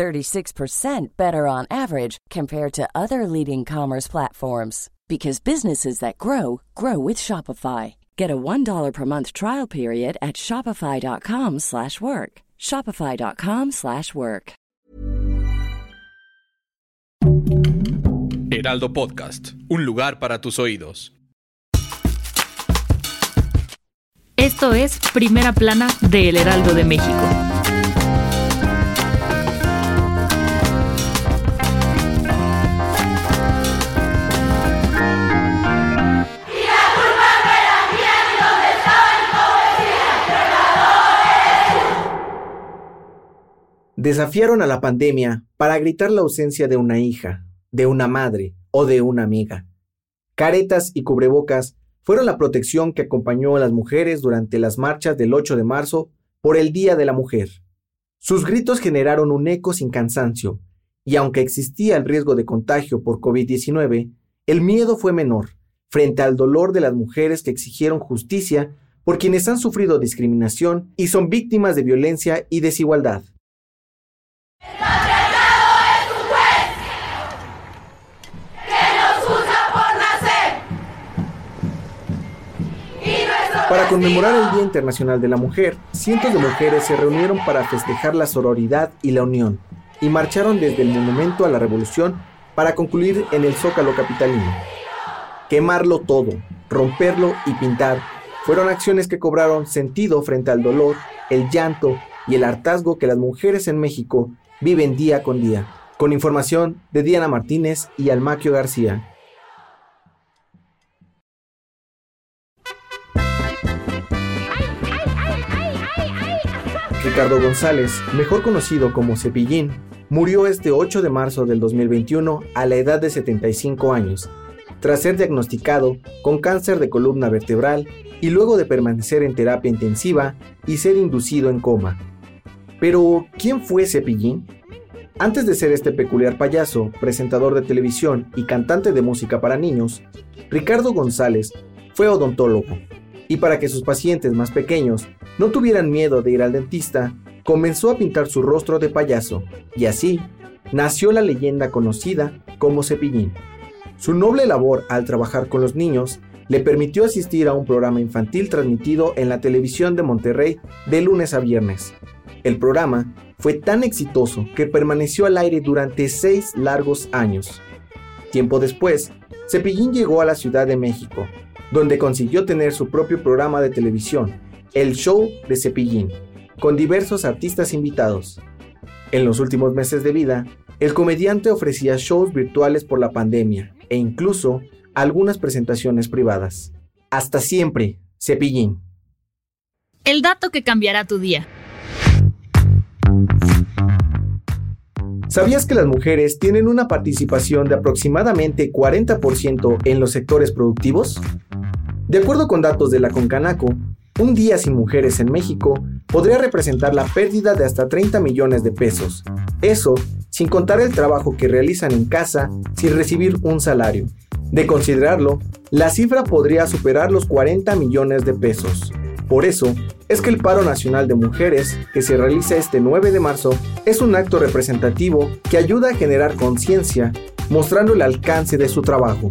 36% better on average compared to other leading commerce platforms because businesses that grow grow with Shopify. Get a $1 per month trial period at shopify.com/work. shopify.com/work. Heraldo Podcast, un lugar para tus oídos. Esto es Primera Plana de El Heraldo de México. Desafiaron a la pandemia para gritar la ausencia de una hija, de una madre o de una amiga. Caretas y cubrebocas fueron la protección que acompañó a las mujeres durante las marchas del 8 de marzo por el Día de la Mujer. Sus gritos generaron un eco sin cansancio, y aunque existía el riesgo de contagio por COVID-19, el miedo fue menor frente al dolor de las mujeres que exigieron justicia por quienes han sufrido discriminación y son víctimas de violencia y desigualdad. Para conmemorar el Día Internacional de la Mujer, cientos de mujeres se reunieron para festejar la sororidad y la unión, y marcharon desde el Monumento a la Revolución para concluir en el Zócalo Capitalino. Quemarlo todo, romperlo y pintar fueron acciones que cobraron sentido frente al dolor, el llanto y el hartazgo que las mujeres en México viven día con día. Con información de Diana Martínez y Almaquio García. Ricardo González, mejor conocido como Cepillín, murió este 8 de marzo del 2021 a la edad de 75 años, tras ser diagnosticado con cáncer de columna vertebral y luego de permanecer en terapia intensiva y ser inducido en coma. Pero, ¿quién fue Cepillín? Antes de ser este peculiar payaso, presentador de televisión y cantante de música para niños, Ricardo González fue odontólogo, y para que sus pacientes más pequeños no tuvieran miedo de ir al dentista, comenzó a pintar su rostro de payaso, y así nació la leyenda conocida como Cepillín. Su noble labor al trabajar con los niños le permitió asistir a un programa infantil transmitido en la televisión de Monterrey de lunes a viernes. El programa fue tan exitoso que permaneció al aire durante seis largos años. Tiempo después, Cepillín llegó a la Ciudad de México, donde consiguió tener su propio programa de televisión, el show de Cepillín, con diversos artistas invitados. En los últimos meses de vida, el comediante ofrecía shows virtuales por la pandemia e incluso algunas presentaciones privadas. Hasta siempre, Cepillín. El dato que cambiará tu día. ¿Sabías que las mujeres tienen una participación de aproximadamente 40% en los sectores productivos? De acuerdo con datos de la Concanaco, un día sin mujeres en México podría representar la pérdida de hasta 30 millones de pesos. Eso sin contar el trabajo que realizan en casa sin recibir un salario. De considerarlo, la cifra podría superar los 40 millones de pesos. Por eso, es que el paro nacional de mujeres, que se realiza este 9 de marzo, es un acto representativo que ayuda a generar conciencia, mostrando el alcance de su trabajo.